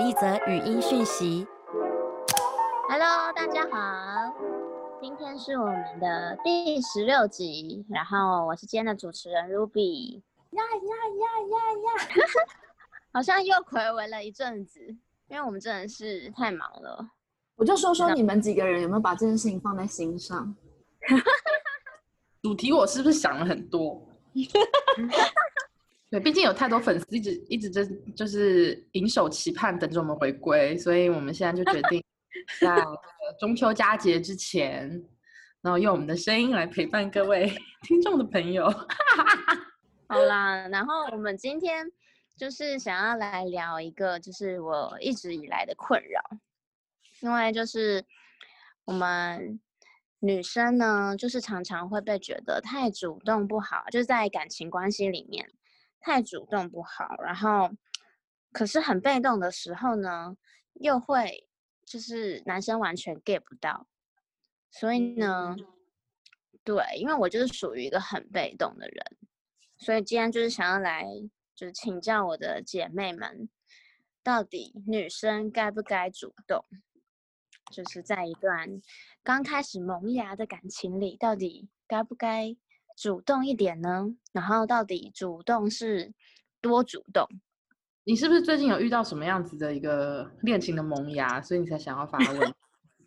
一则语音讯息。Hello，大家好，今天是我们的第十六集，然后我是今天的主持人 Ruby。呀呀呀呀呀！好像又暌违了一阵子，因为我们真的是太忙了。我就说说你们几个人有没有把这件事情放在心上？主题我是不是想了很多？对，毕竟有太多粉丝一直一直就就是引手期盼等着我们回归，所以我们现在就决定 在中秋佳节之前，然后用我们的声音来陪伴各位 听众的朋友。好啦，然后我们今天就是想要来聊一个，就是我一直以来的困扰，因为就是我们女生呢，就是常常会被觉得太主动不好，就是在感情关系里面太主动不好，然后可是很被动的时候呢，又会就是男生完全 get 不到，所以呢，对，因为我就是属于一个很被动的人。所以今天就是想要来，就是请教我的姐妹们，到底女生该不该主动？就是在一段刚开始萌芽的感情里，到底该不该主动一点呢？然后到底主动是多主动？你是不是最近有遇到什么样子的一个恋情的萌芽，所以你才想要发问？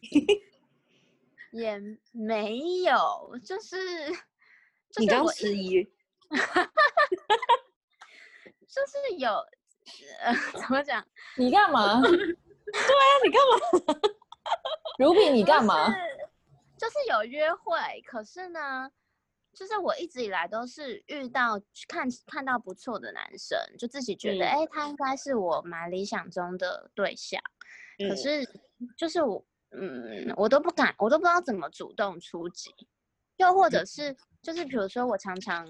也没有，就是就你刚是我迟疑，就是有，呃，怎么讲？你干嘛？对啊，你干嘛？Ruby，你干嘛？就是就是有约会，可是呢，就是我一直以来都是遇到看看到不错的男生，就自己觉得，嗯哎、他应该是我蛮理想中的对象。可嗯是就是我，嗯，我都不敢，我都不知道怎么主动出击，又或者是就是比如说我常常，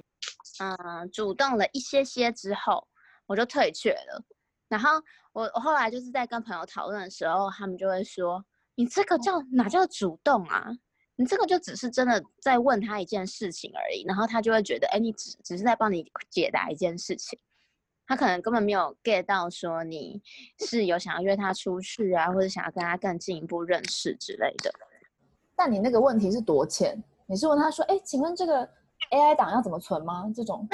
嗯、主动了一些些之后，我就退却了。然后我我后来就是在跟朋友讨论的时候，他们就会说：“你这个叫哪叫主动啊？你这个就只是真的在问他一件事情而已。”然后他就会觉得：“哎，你只只是在帮你解答一件事情。”他可能根本没有 get 到说你是有想要约他出去啊，或者想要跟他更进一步认识之类的。但你那个问题是多浅？你是问他说：“哎，请问这个 AI 档要怎么存吗？”这种，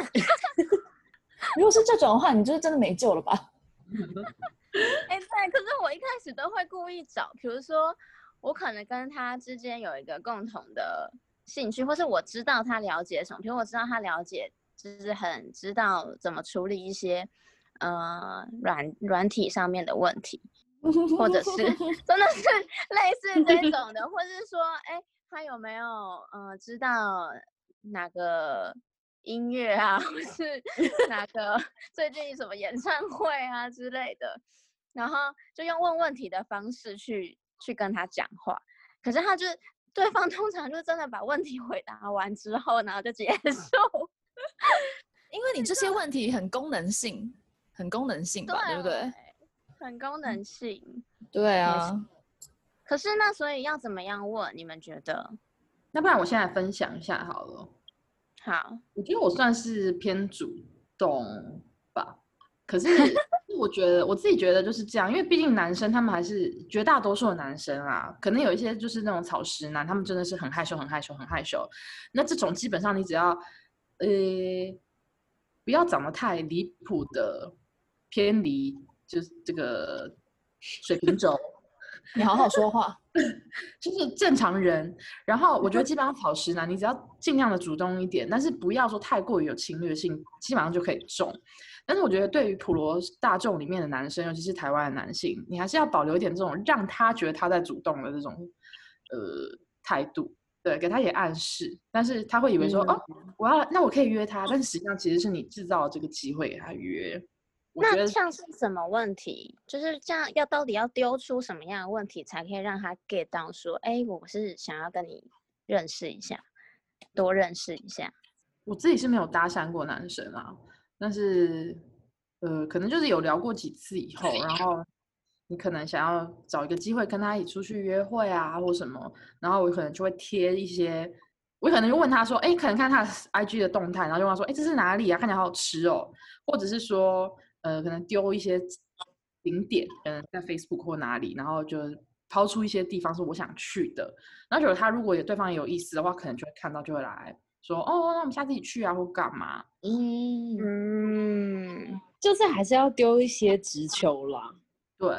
如果是这种的话，你就是真的没救了吧？哎、对，可是我一开始都会故意找，比如说我可能跟他之间有一个共同的兴趣，或是我知道他了解什么，比如我知道他了解，就是很知道怎么处理一些呃软软体上面的问题，或者是 真的是类似这种的，或是说，哎、他有没有呃知道哪个音乐啊，或是 哪个最近什么演唱会啊之类的，然后就用问问题的方式去去跟他讲话，可是他就对方 通常就真的把问题回答完之后，然后就结束。因为你这些问题很功能性，很功能性吧，对不对？？很功能性。对啊，可是那所以要怎么样问？你们觉得？那不然我现在分享一下好了。好，我觉得我算是偏主动吧，可是我觉得我自己觉得就是这样，因为毕竟男生他们还是绝大多数的男生啊，可能有一些就是那种草食男，他们真的是很害羞、很害羞、很害羞。那这种基本上你只要呃不要长得太离谱的偏离，就是这个水平轴。你好好说话。就是正常人。然后我觉得基本上草食男，你只要尽量的主动一点，但是不要说太过于有侵略性，基本上就可以中。但是我觉得对于普罗大众里面的男生，尤其是台湾的男性，你还是要保留一点这种让他觉得他在主动的这种呃态度。对，给他也暗示，但是他会以为说、哦，我要那我可以约他，但是实际上其实是你制造了这个机会给他约。那像是什么问题？就是这样，要到底要丢出什么样的问题，才可以让他 get 到说，哎，我是想要跟你认识一下，多认识一下。我自己是没有搭讪过男生啊，但是呃，可能就是有聊过几次以后，然后你可能想要找一个机会跟他一起出去约会啊，或什么，然后我可能就会贴一些，我可能就问他说，哎，可能看他 IG 的动态，然后就问他说，哎，这是哪里啊？看起来好好吃哦，或者是说，呃，可能丢一些景点，嗯，在 Facebook 或哪里，然后就抛出一些地方是我想去的。然后觉得他如果有对方有意思的话，可能就会看到就会来说，哦，那我们下次一起去啊，或干嘛？嗯，嗯就是还是要丢一些直球啦。对，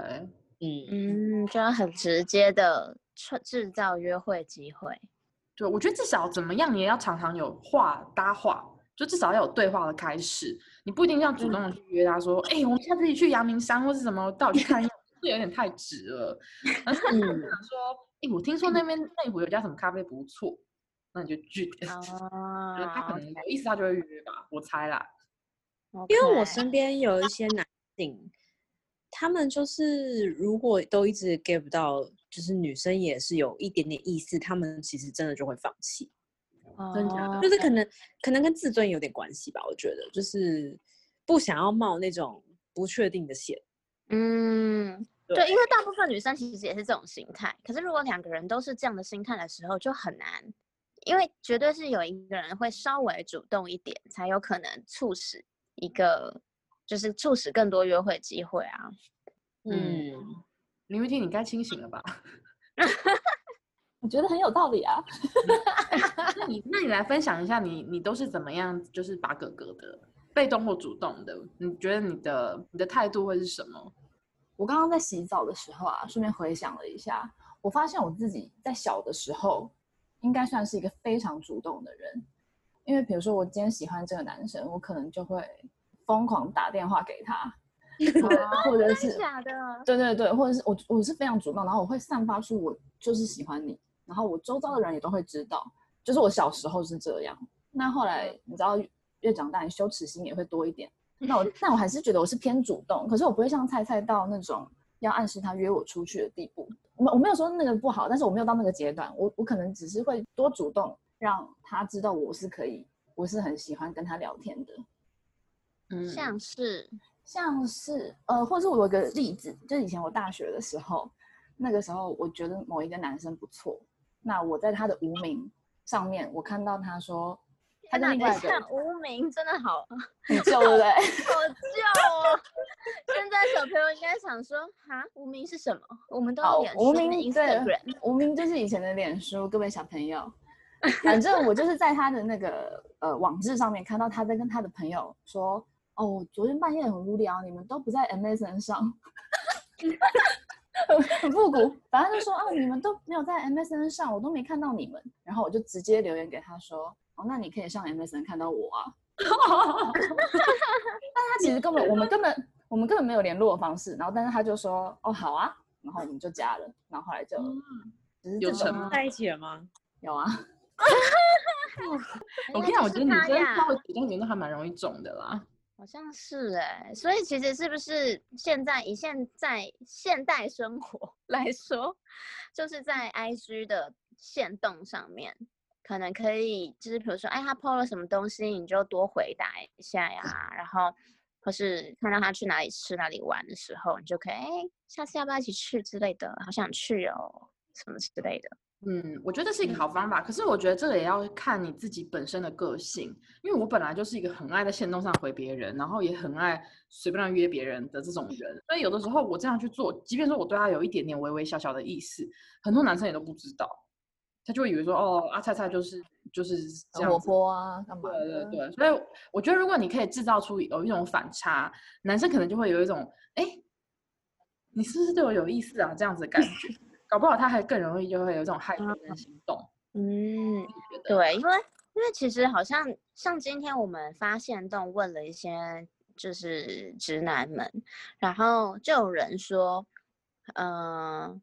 嗯嗯，就要很直接的制制造约会机会。对，我觉得至少怎么样也要常常有话搭话，就至少要有对话的开始。你不一定要主动的去约他说，哎、我们下次一起去阳明山或是什么，带我去看一下，这有点太直了。而是你嗯想说，哎、我听说那边内湖有家什么咖啡不错，那你就去点。哦觉得他可能有意思，他就会约吧，我猜啦。因为我身边有一些男性，他们就是如果都一直 get 不到，就是女生也是有一点点意思，他们其实真的就会放弃，真假的哦就是可能可能跟自尊有点关系吧，我觉得就是不想要冒那种不确定的险。嗯，对对，因为大部分女生其实也是这种心态。可是如果两个人都是这样的心态的时候，就很难，因为绝对是有一个人会稍微主动一点，才有可能促使一个，就是促使更多约会机会啊。嗯，林玉婷，你该清醒了吧？我觉得很有道理啊。那你那你来分享一下你，你都是怎么样，就是把哥哥的被动或主动的，你觉得你的你的态度会是什么？我刚刚在洗澡的时候啊，顺便回想了一下，我发现我自己在小的时候，应该算是一个非常主动的人。因为比如说我今天喜欢这个男生，我可能就会疯狂打电话给他，或者是假的？对对对，或者是我我是非常主动，然后我会散发出我就是喜欢你，然后我周遭的人也都会知道，就是我小时候是这样。那后来你知道越越长大，你羞耻心也会多一点。那我 那我还是觉得我是偏主动，可是我不会像菜菜到那种要暗示他约我出去的地步。我我没有说那个不好，但是我没有到那个阶段，我我可能只是会多主动，让他知道我是可以，我是很喜欢跟他聊天的。嗯，像是像是呃，或者是我有个例子，就是以前我大学的时候，那个时候我觉得某一个男生不错，那我在他的无名上面，我看到他说他天哪，跟另外一个无名真的好好很旧，对不对？好旧哦。现在小朋友应该想说，哈，无名是什么？我们都脸，无名对 Instagram，无名就是以前的脸书，各位小朋友。反正我就是在他的那个呃网志上面看到他在跟他的朋友说，哦，我昨天半夜很无聊，你们都不在 MSN 上，很很复古。反正就说哦，你们都没有在 MSN 上，我都没看到你们。然后我就直接留言给他说，哦，那你可以上 MSN 看到我啊。但他其实根本我们根本我们根本没有联络的方式，然后但是他就说哦好啊，然后我们就加了，然后后来就只是有成在一起了吗？有啊，我跟你讲，我觉得女生稍微主动一点都还蛮容易中的啦。好像是哎、所以其实是不是现在以现在现代生活 来说，就是在 IG 的线动上面，可能可以就是比如说，哎，他 PO 了什么东西，你就多回答一下呀，然后或是看到他去哪里吃哪里玩的时候，你就可以哎，下次要不要一起去之类的，好想去哦，什么之类的。嗯，我觉得这是一个好方法，可是我觉得这个也要看你自己本身的个性，因为我本来就是一个很爱在线动上回别人，然后也很爱随便乱约别人的这种人，所以有的时候我这样去做，即便说我对他有一点点微微小小的意思，很多男生也都不知道，他就会以为说哦，阿菜菜就是就是这样活。泼啊，干嘛对？对对，所以我觉得如果你可以制造出有一种反差，男生可能就会有一种哎，你是不是对我有意思啊这样子的感觉，搞不好他还更容易就会有这种害别人的行动。嗯，对，因。为因为其实好像像今天我们发现动问了一些就是直男们，然后就有人说，嗯、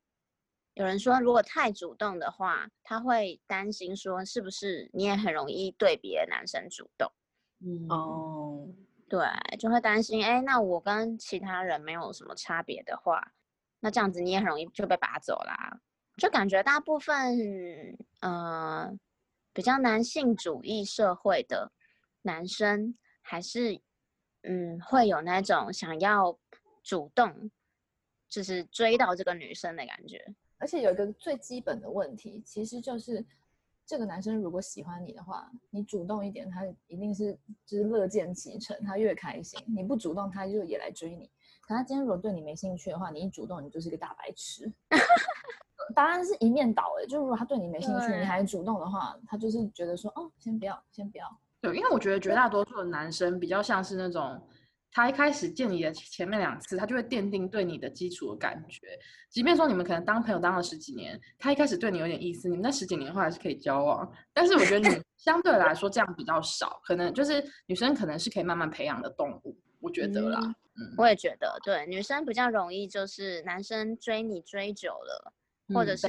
有人说如果太主动的话，他会担心说是不是你也很容易对别的男生主动，嗯。哦，对，就会担心，哎，那我跟其他人没有什么差别的话，那这样子你也很容易就被拔走啦。就感觉大部分，呃，比较男性主义社会的男生，还是，嗯，会有那种想要主动，就是追到这个女生的感觉。而且有一个最基本的问题，其实就是这个男生如果喜欢你的话，你主动一点，他一定是就是乐见其成，他越开心；你不主动，他就也来追你。可他今天如果对你没兴趣的话，你一主动，你就是一个大白痴。答案是一面倒哎、就如果他对你没兴趣，你还主动的话，他就是觉得说，哦，先不要，先不要。对，因为我觉得绝大多数的男生比较像是那种，他一开始见你的前面两次，他就会奠定对你的基础的感觉。即便说你们可能当朋友当了十几年，他一开始对你有点意思，你们那十几年后还是可以交往。但是我觉得你 相对来说这样比较少，可能就是女生可能是可以慢慢培养的动物，我觉得啦。嗯，我也觉得，对女生比较容易，就是男生追你追久了，或者是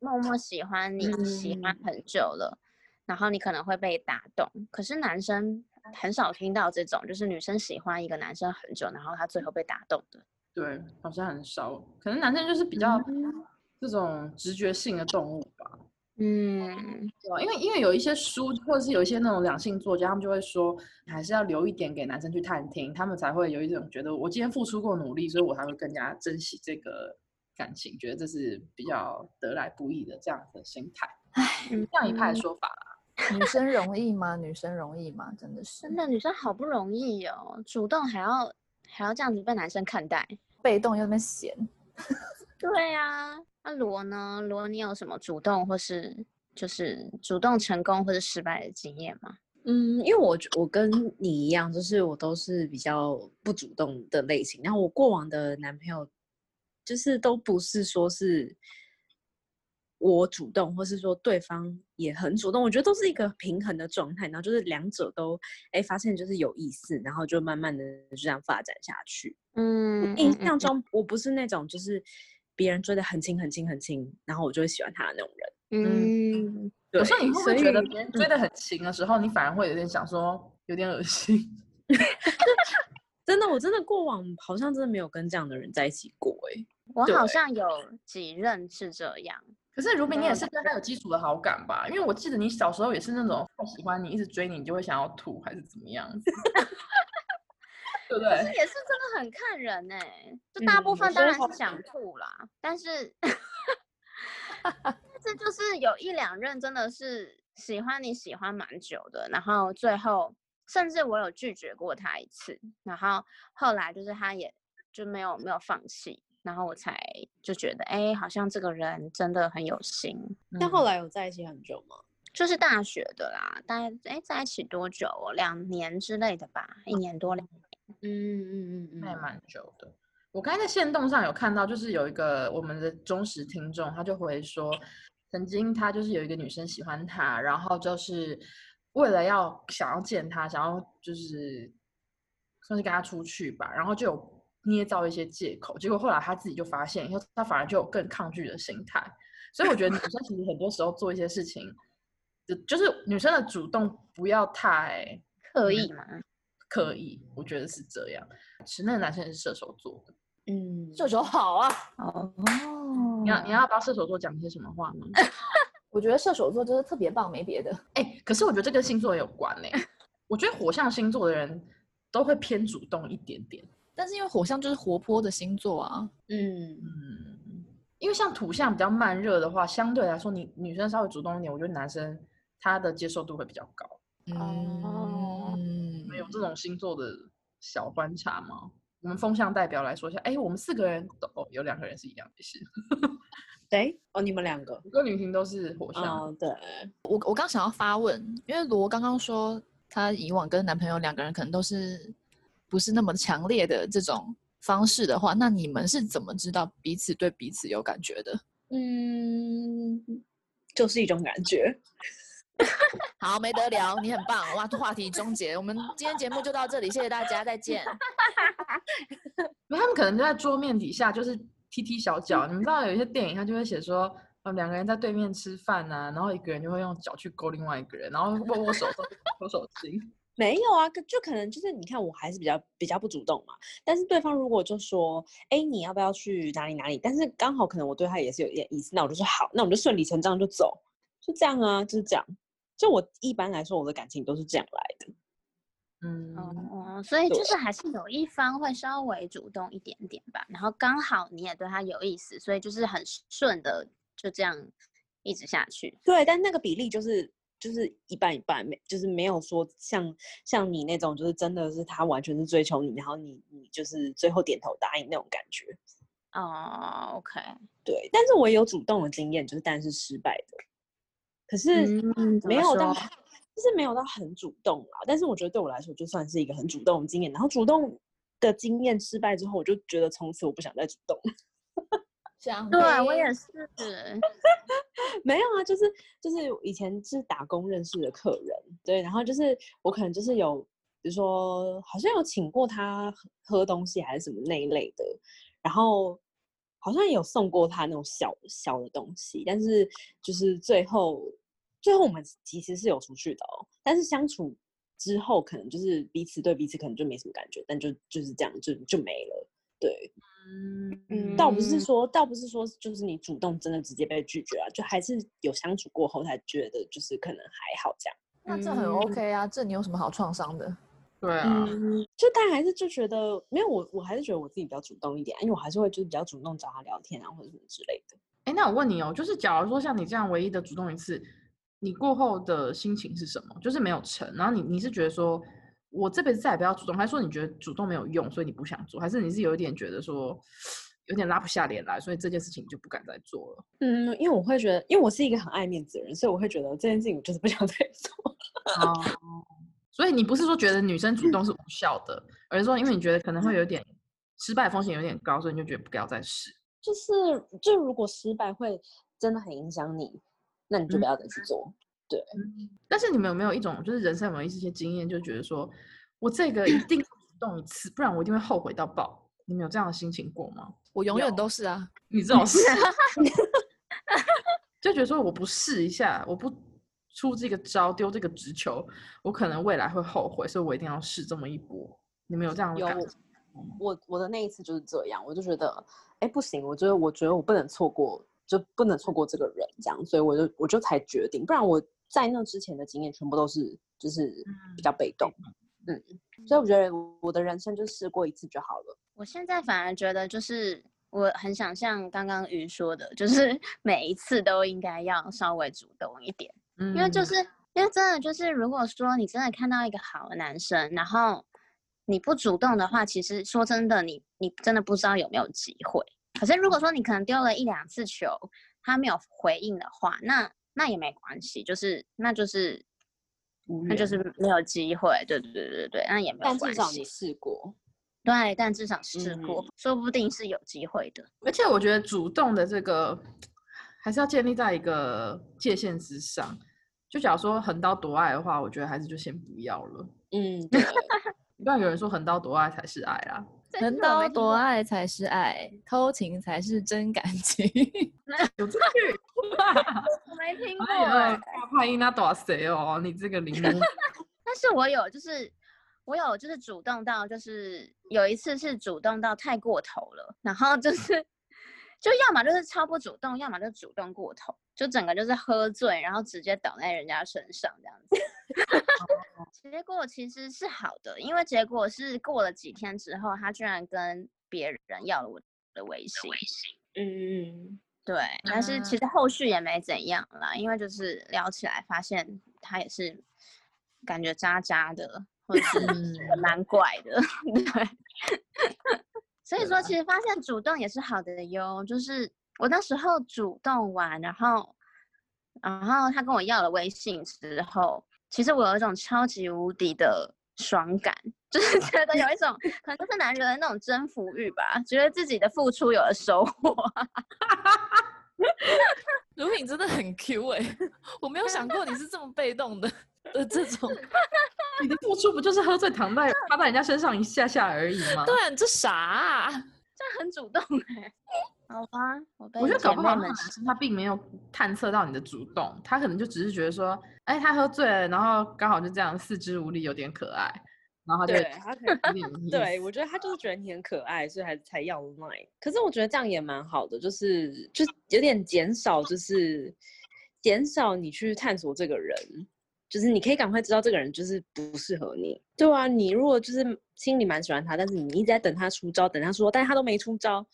默默喜欢你，喜欢很久了，然后你可能会被打动。可是男生很少听到这种，就是女生喜欢一个男生很久，然后他最后被打动的。对，好像很少，可能男生就是比较嗯这种直觉性的动物吧。嗯，对啊，因为因为有一些书，或者是有一些那种两性作家，他们就会说，还是要留一点给男生去探听，他们才会有一种觉得我今天付出过努力，所以我才会更加珍惜这个感情，觉得这是比较得来不易的这样的心态。唉，这样一派的说法啦。女生容易吗？女生容易吗？真的是真的女生好不容易哦，主动还要还要这样子被男生看待。被动又那么闲。对呀、那罗呢？罗，你有什么主动或是就是主动成功或者失败的经验吗？嗯，因为我我跟你一样，就是我都是比较不主动的类型。然后我过往的男朋友，就是都不是说是我主动，或是说对方也很主动，我觉得都是一个平衡的状态。然后就是两者都哎发现就是有意思，然后就慢慢的就这样发展下去。嗯，印象中我不是那种就是别人追得很轻很轻很轻，然后我就会喜欢他的那种人。嗯，对有时候你会不所会觉得以别人追的很勤的时候，你反而会有点想说有点恶心？真的，我真的过往好像真的没有跟这样的人在一起过哎、我好对像有几任是这样。可是如比，你也嗯是对他有基础的好感吧？因为我记得你小时候也是那种太喜欢你，一直追你，你就会想要吐，还是怎么样？对不对？这也是真的很看人哎、就大部分当然是想吐啦，但是这就是有一两任真的是喜欢你喜欢蛮久的，然后最后甚至我有拒绝过他一次，然后后来就是他也就没有没有放弃，然后我才就觉得哎、好像这个人真的很有心，那后来有在一起很久吗？就是大学的啦，大概哎在一起多久哦？两年之类的吧，一年多两年。嗯嗯嗯那也蛮久的。我刚才在线动上有看到，就是有一个我们的忠实听众，他就回说，曾经他就是有一个女生喜欢他，然后就是为了要想要见他，想要就是算是跟他出去吧，然后就有捏造一些借口，结果后来他自己就发现，以后他反而就有更抗拒的心态。所以我觉得女生其实很多时候做一些事情，就就是女生的主动不要太刻意嘛，刻意，我觉得是这样。是那个男生也是射手座的，嗯，射手好啊，哦，你要你要帮射手座讲些什么话吗？我觉得射手座就是特别棒，没别的。哎、可是我觉得这跟星座也有关呢、我觉得火象星座的人都会偏主动一点点，但是因为火象就是活泼的星座啊，嗯嗯，因为像土象比较慢热的话，相对来说你女生稍微主动一点，我觉得男生他的接受度会比较高。哦这种星座的小观察吗？我们风象代表来说一下，哎、我们四个人都哦，有两个人是一样的，是，对哦，你们两个，我跟女婷都是火象，哦对，我我刚想要发问，因为罗刚刚说她以往跟男朋友两个人可能都是不是那么强烈的这种方式的话，那你们是怎么知道彼此对彼此有感觉的？嗯，就是一种感觉。好，没得聊，你很棒，哇，话题终结，我们今天节目就到这里，谢谢大家，再见。他们可能就在桌面底下就是踢踢小脚。你们知道有一些电影，他就会写说，呃，两个人在对面吃饭呐、然后一个人就会用脚去勾另外一个人，然后握握手都手手心。没有啊，就可能就是你看，我还是比较比较不主动嘛。但是对方如果就说，哎，你要不要去哪里哪里？但是刚好可能我对他也是有一点意思，那我就说好，那我们就顺理成章就走，就这样啊，就是这样。就我一般来说，我的感情都是这样来的。嗯，哦，所以就是还是有一方会稍微主动一点点吧，然后刚好你也对他有意思，所以就是很顺的就这样一直下去。对，但那个比例就是就是一半一半，没就是没有说像像你那种，就是真的是他完全是追求你，然后你你就是最后点头答应那种感觉。哦，OK，对，但是我也有主动的经验，就是但是失败的，可是嗯没有到说就是没有到很主动啦。但是我觉得对我来说，就算是一个很主动的经验。然后主动的经验失败之后，我就觉得从此我不想再主动了。像对我也是，没有啊，就是就是以前是打工认识的客人，对，然后就是我可能就是有，比如说好像有请过他喝喝东西还是什么那一类的，然后好像有送过他那种小小的东西，但是就是最后最后我们其实是有出去的哦，但是相处之后可能就是彼此对彼此可能就没什么感觉，但就就是这样就就没了，对。嗯倒不是嗯说，倒不是说，就是你主动真的直接被拒绝啊，就还是有相处过后才觉得，就是可能还好这样。那这很嗯 OK 啊，这你有什么好创伤的？对啊，嗯，就但还是就觉得没有我，我还是觉得我自己比较主动一点啊，因为我还是会就是比较主动找他聊天啊，或者什么之类的。哎，那我问你哦，就是假如说像你这样唯一的主动一次，你过后的心情是什么？就是没有成，然后你你是觉得说我这辈子再也不要主动，还是说你觉得主动没有用，所以你不想做，还是你是有一点觉得说有点拉不下脸来，所以这件事情你就不敢再做了？嗯，因为我会觉得，因为我是一个很爱面子的人，所以我会觉得这件事情我就是不想 再做。哦，所以你不是说觉得女生主动是无效的，而是说因为你觉得可能会有点失败风险有点高，所以你就觉得不要再试。就是就如果失败会真的很影响你，那你就不要再去做。对但是你们有没有一种，就是人生有没有一些经验，就觉得说我这个一定要主动一次，不然我一定会后悔到爆。你们有这样的心情过吗？我永远都是啊，你这种事，就觉得说我不试一下，我不出这个招，丢这个直球，我可能未来会后悔，所以我一定要试这么一波。你们有这样的有感觉？我我的那一次就是这样，我就觉得，哎，不行，我觉得我觉得我不能错过，就不能错过这个人，这样，所以我就我就才决定，不然我在那之前的经验全部都是就是比较被动，嗯，所以我觉得我的人生就试过一次就好了。我现在反而觉得就是。我很想像刚刚鱼说的，就是 每一次都应该要稍微主动一点，嗯因为就是因为真的就是，如果说你真的看到一个好的男生，然后你不主动的话，其实说真的，你你真的不知道有没有机会。可是如果说你可能丢了一两次球，他没有回应的话，那那也没关系，就是那就是那就是没有机会，对对对对对，那也没有但关系至少你。试过，对，但至少试过，嗯说不定是有机会的。而且我觉得主动的这个还是要建立在一个界限之上。就假如说横刀夺爱的话，我觉得还是就先不要了。嗯，对，不然有人说横刀夺爱才是爱啊。横刀夺爱才是爱，偷情才是真感情。有这句，我没听过、大派音那多谁哦？你这个 灵魔但是我有就是我有就是主动到就是有一次是主动到太过头了，然后就是就要么就是超不主动，要么就主动过头，就整个就是喝醉，然后直接倒在人家身上这样子。结果其实是好的，因为结果是过了几天之后，他居然跟别人要了我的微信。嗯，对，但是其实后续也没怎样啦，因为就是聊起来发现他也是感觉渣渣的，或者是蛮怪的，对。所以说，其实发现主动也是好的哟。就是我那时候主动玩，然后，然后他跟我要了微信之后，其实我有一种超级无敌的爽感，就是 觉得有一种可能就是男人的那种征服欲吧，觉得自己的付出有了收获。如品真的很 Q 哎、我没有想过你是这么被动的的这种。你的付出不就是喝醉躺在趴在人家身上一下下而已吗？对啊，你这啥、啊？这很主动哎、好吧，我觉得搞不好那个男生他并没有探测到你的主动，他可能就只是觉得说，哎，他喝醉了，然后刚好就这样四肢无力，有点可爱，然后他就对他可能 对，我觉得他就是觉得你很可爱，所以还才要 Line。可是我觉得这样也蛮好的，就是就有点减少，就是减少你去探索这个人，就是你可以赶快知道这个人就是不适合你。对啊，你如果就是心里蛮喜欢他，但是你一直在等他出招，等他说，但是他都没出招，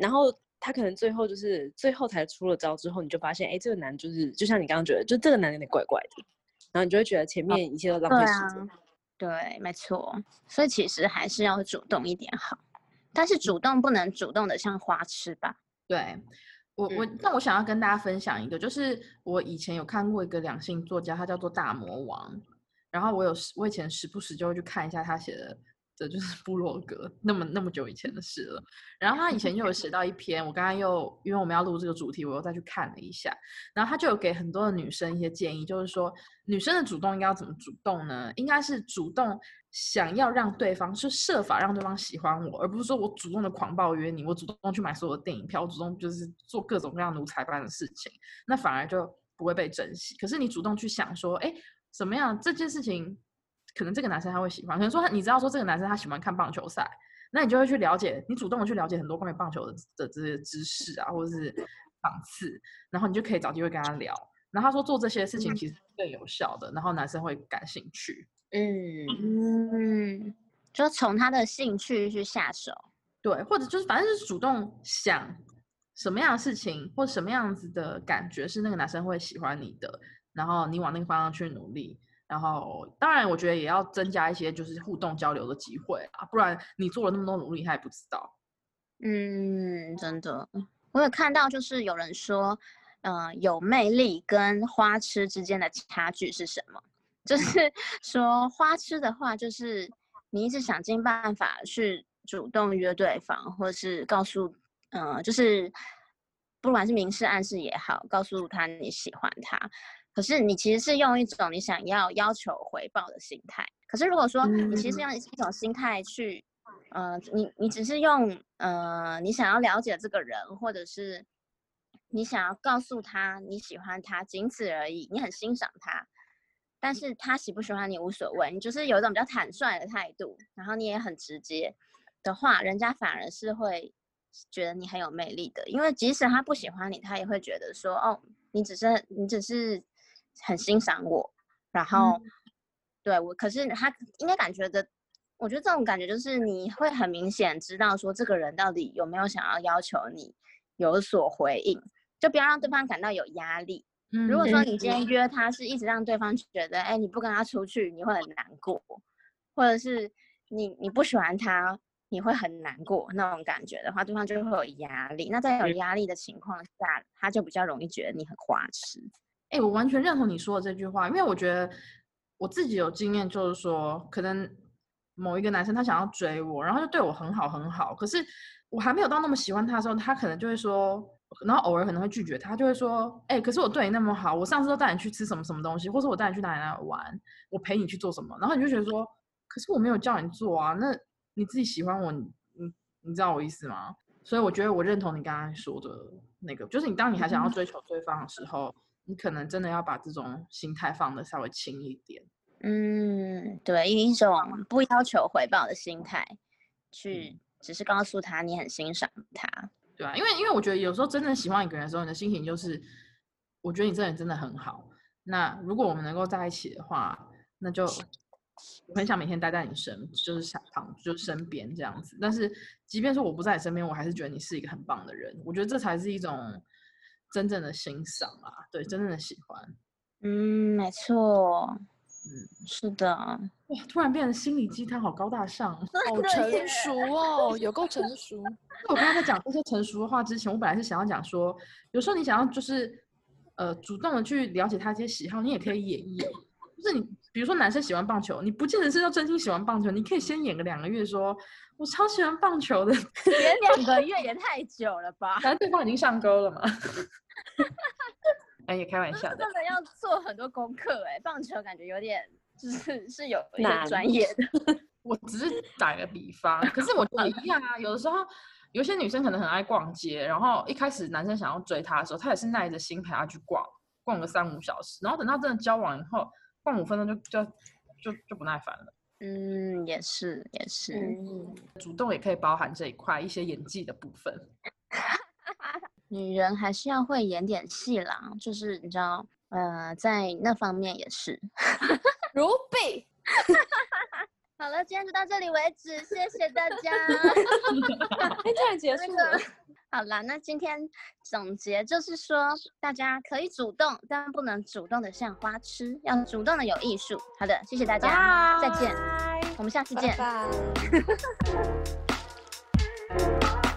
然后他可能最后就是最后才出了招之后，你就发现，哎，这个男就是就像你刚刚觉得，就这个男有点怪怪的。然后你就会觉得前面一切都浪费时间。啊，对，没错。所以其实还是要主动一点好，但是主动不能主动的像花痴吧？对我我那我想要跟大家分享一个，就是我以前有看过一个两性作家，他叫做大魔王，然后我有时我以前时不时就会去看一下他写的。的就是 布洛格，那么那么久以前的事了。然后他以前就有写到一篇，我刚刚又因为我们要录这个主题，我又再去看了一下。然后他就有给很多的女生一些建议，就是说女生的主动应该要怎么主动呢？应该是主动想要让对方，是设法让对方喜欢我，而不是说我主动的狂暴约你，我主动去买所有的电影票，我主动就是做各种各样奴才般的事情，那反而就不会被珍惜。可是你主动去想说，哎，怎么样这件事情？可能这个男生他会喜欢，可能说他你知道说这个男生他喜欢看棒球赛，那你就会去了解，你主动的去了解很多关于棒球的的这些知识啊，或者是档次，然后你就可以找机会跟他聊。然后他说做这些事情其实更有效的，然后男生会感兴趣。嗯嗯，就从他的兴趣去下手。对，或者就是反正就是主动想什么样的事情或什么样子的感觉是那个男生会喜欢你的，然后你往那个方向去努力。然后，当然，我觉得也要增加一些就是互动交流的机会啊，不然你做了那么多努力，他也不知道。嗯，真的，我有看到，就是有人说，嗯，有魅力跟花痴之间的差距是什么？就是 说，花痴的话，就是你一直想尽办法去主动约对方，或是告诉，嗯，就是不管是明示暗示也好，告诉他你喜欢他。可是你其实是用一种你想要要求回报的心态。可是如果说你其实用一种心态去，呃，你你只是用呃你想要了解这个人，或者是你想要告诉他你喜欢他，仅此而已。你很欣赏他，但是他喜不喜欢你无所谓。你就是有一种比较坦率的态度，然后你也很直接的话，人家反而是会觉得你很有魅力的。因为即使他不喜欢你，他也会觉得说，哦，你只是你只是。很欣赏我，然后对我，可是他应该感觉的，我觉得这种感觉就是你会很明显知道说这个人到底有没有想要要求你有所回应，就不要让对方感到有压力。如果说你今天约他是一直让对方觉得，哎，你不跟他出去你会很难过，或者是你你不喜欢他你会很难过那种感觉的话，对方就会有压力。那在有压力的情况下，他就比较容易觉得你很花痴。哎，我完全认同你说的这句话，因为我觉得我自己有经验，就是说，可能某一个男生他想要追我，然后就对我很好很好，可是我还没有到那么喜欢他的时候，他可能就会说，然后偶尔可能会拒绝他，就会说，哎，可是我对你那么好，我上次都带你去吃什么什么东西，或者我带你去哪里哪里玩，我陪你去做什么，然后你就觉得说，可是我没有叫你做啊，那你自己喜欢我，你你你知道我意思吗？所以我觉得我认同你刚刚说的那个，就是你当你还想要追求对方的时候。你可能真的要把这种心态放的稍微轻一点。嗯，对，一种不要求回报的心态，去只是告诉他你很欣赏他。对啊，因为因为我觉得有时候真正喜欢一个人的时候，你的心情就是，我觉得你这人真的很好。那如果我们能够在一起的话，那就我很想每天待在你身，就是想旁，就是身边这样子。但是即便说我不在你身边，我还是觉得你是一个很棒的人。我觉得这才是一种。真正的欣赏啊，对，真正的喜欢，嗯，没错，嗯，是的，哇，突然变成心理鸡汤，好高大上，好成熟哦，有够成熟。那我刚刚在讲这些成熟的话之前，我本来是想要讲说，有时候你想要就是，呃，主动的去了解他一些喜好，你也可以演绎，就是你，比如说男生喜欢棒球，你不见得是要真心喜欢棒球，你可以先演个两个月说。我超喜欢棒球的，演两个月也太久了吧？反正对方已经上钩了嘛。哎，也开玩笑的。真的要做很多功课哎，棒球感觉有点就是 是有一点专业的。我只是打个比方，可是我觉得一样啊。有的时候有些女生可能很爱逛街，然后一开始男生想要追她的时候，她也是耐着心陪她去逛，逛个三五小时，然后等到真的交往以后，逛五分钟就就就就不耐烦了。嗯，也是，也是。嗯，主动也可以包含这一块一些演技的部分。女人还是要会演点戏啦，就是你知道，呃，在那方面也是。如必。好了，今天就到这里为止，谢谢大家。哎，这样结束了。好啦，那今天总结就是说，大家可以主动，但不能主动的像花痴，要主动的有艺术。好的，谢谢大家，再见，我们下次见。拜拜。